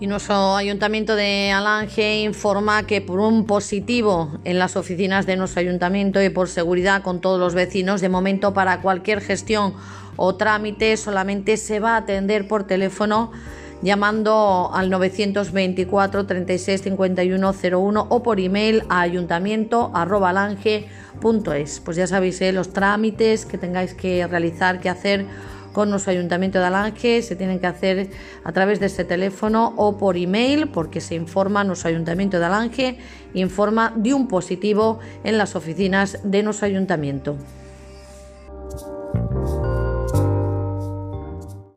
Y nuestro ayuntamiento de Alange informa que por un positivo en las oficinas de nuestro ayuntamiento y por seguridad con todos los vecinos, de momento para cualquier gestión o trámite solamente se va a atender por teléfono llamando al 924 36 51 01 o por email a ayuntamiento@alange.es. Pues ya sabéis ¿eh? los trámites que tengáis que realizar, que hacer con nuestro ayuntamiento de Alange se tienen que hacer a través de este teléfono o por email porque se informa nuestro ayuntamiento de Alange informa de un positivo en las oficinas de nuestro ayuntamiento.